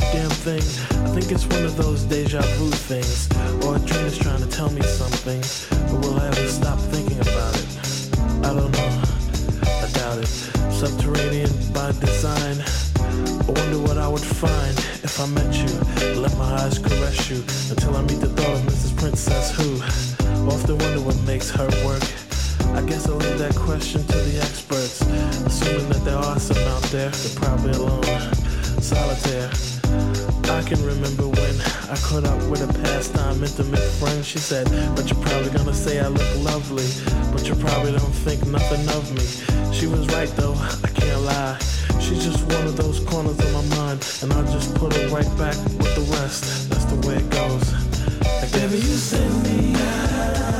damn thing. I think it's one of those deja vu things. Or a dream is trying to tell me something. But will I ever stop thinking about it? I don't know. I doubt it. Subterranean by design. I wonder what I would find if I met you. Let my eyes caress you until I meet the thought of Mrs. Princess who. Often wonder what makes her work. I guess I'll leave that question to the experts, assuming that there are some out there. They're probably alone, solitaire. I can remember when I caught up with a pastime intimate friend. She said, But you're probably gonna say I look lovely, but you probably don't think nothing of me. She was right though, I can't lie. She's just one of those corners of my mind, and I just put her right back with the rest. That's the way it goes. Baby, you send me out.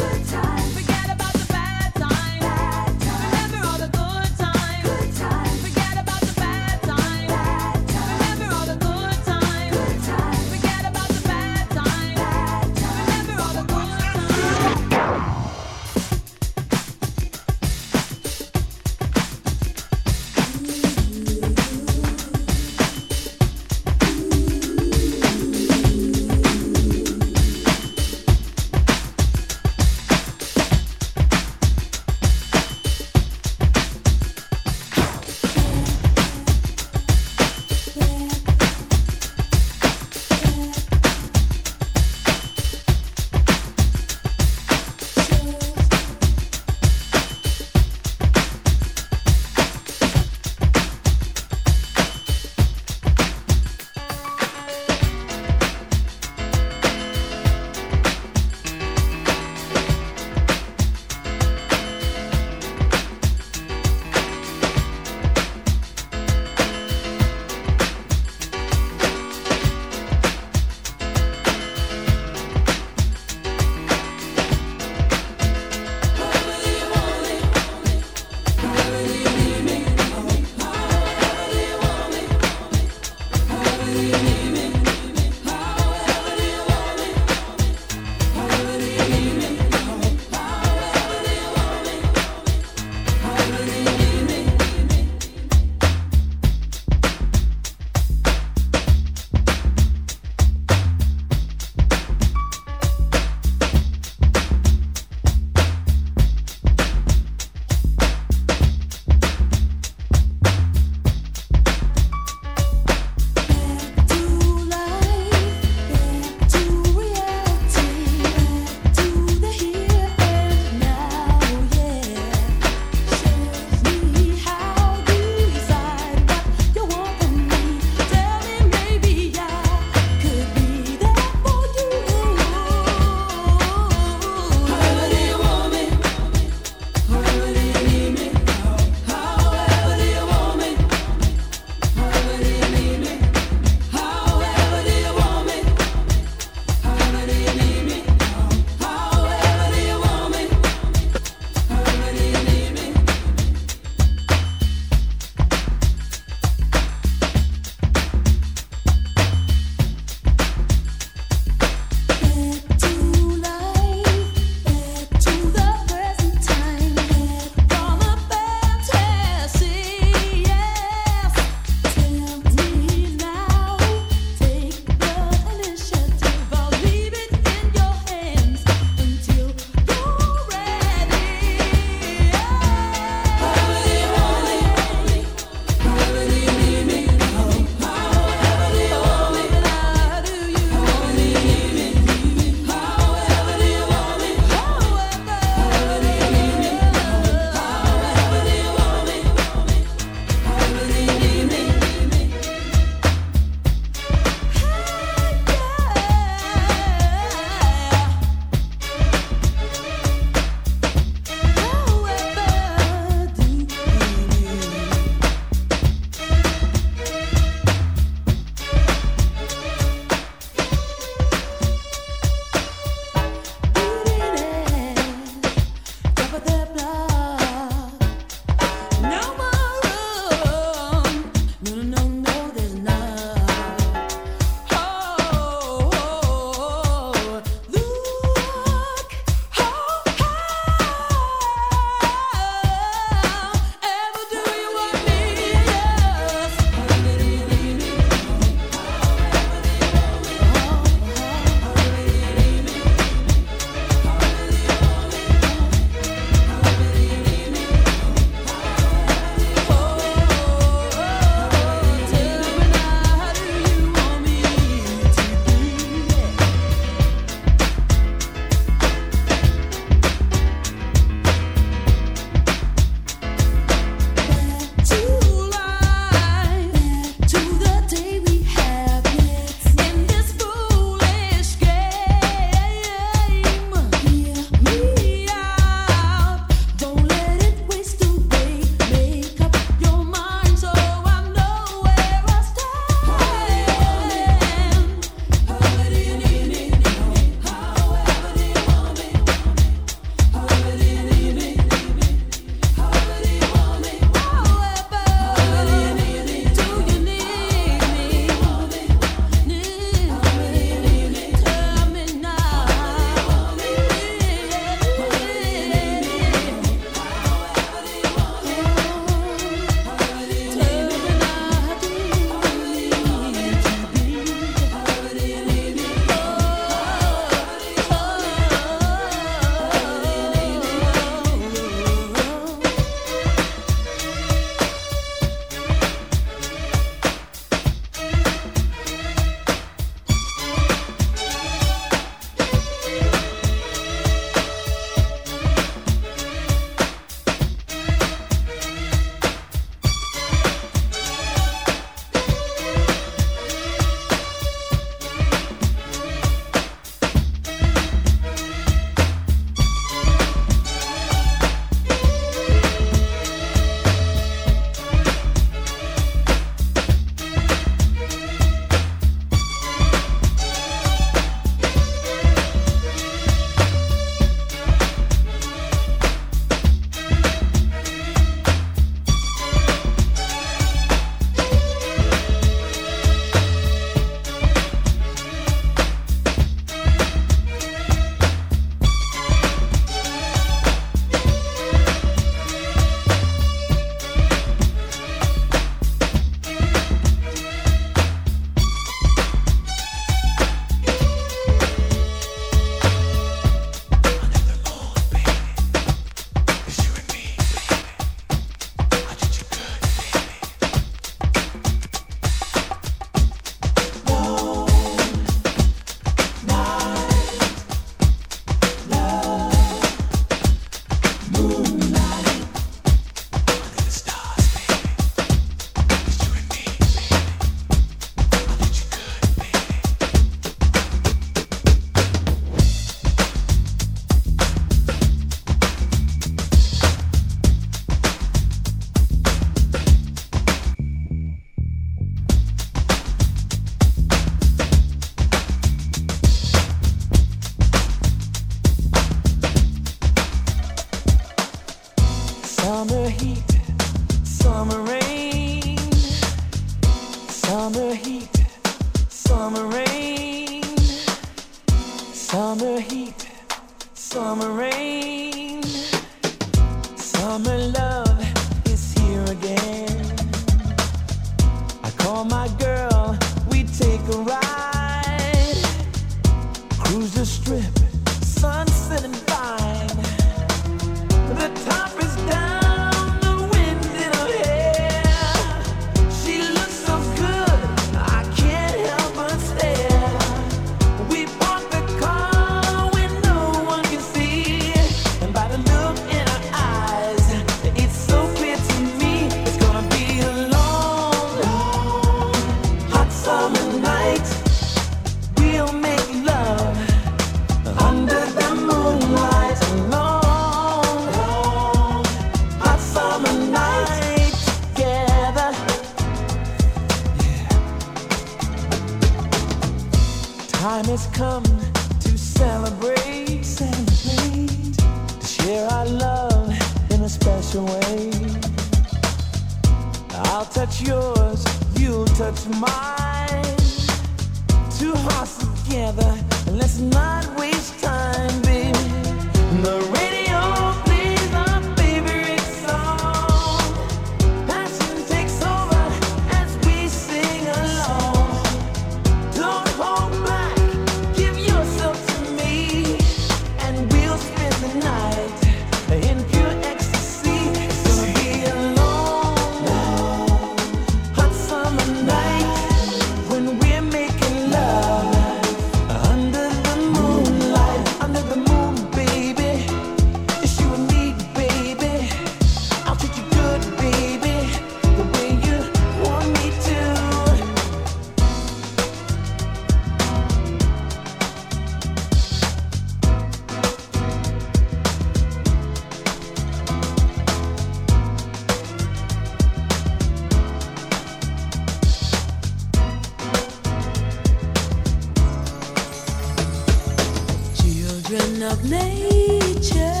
children of nature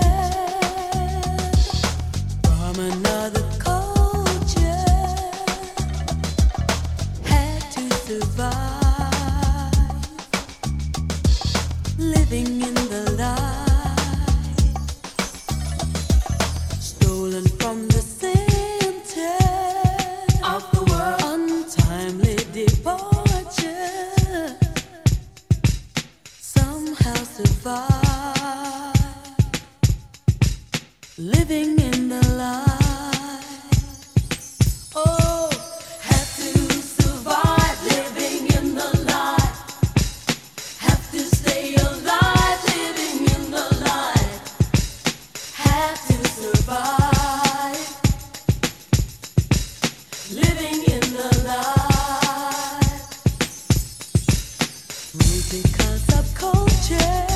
from another culture had to survive. Living in the subculture.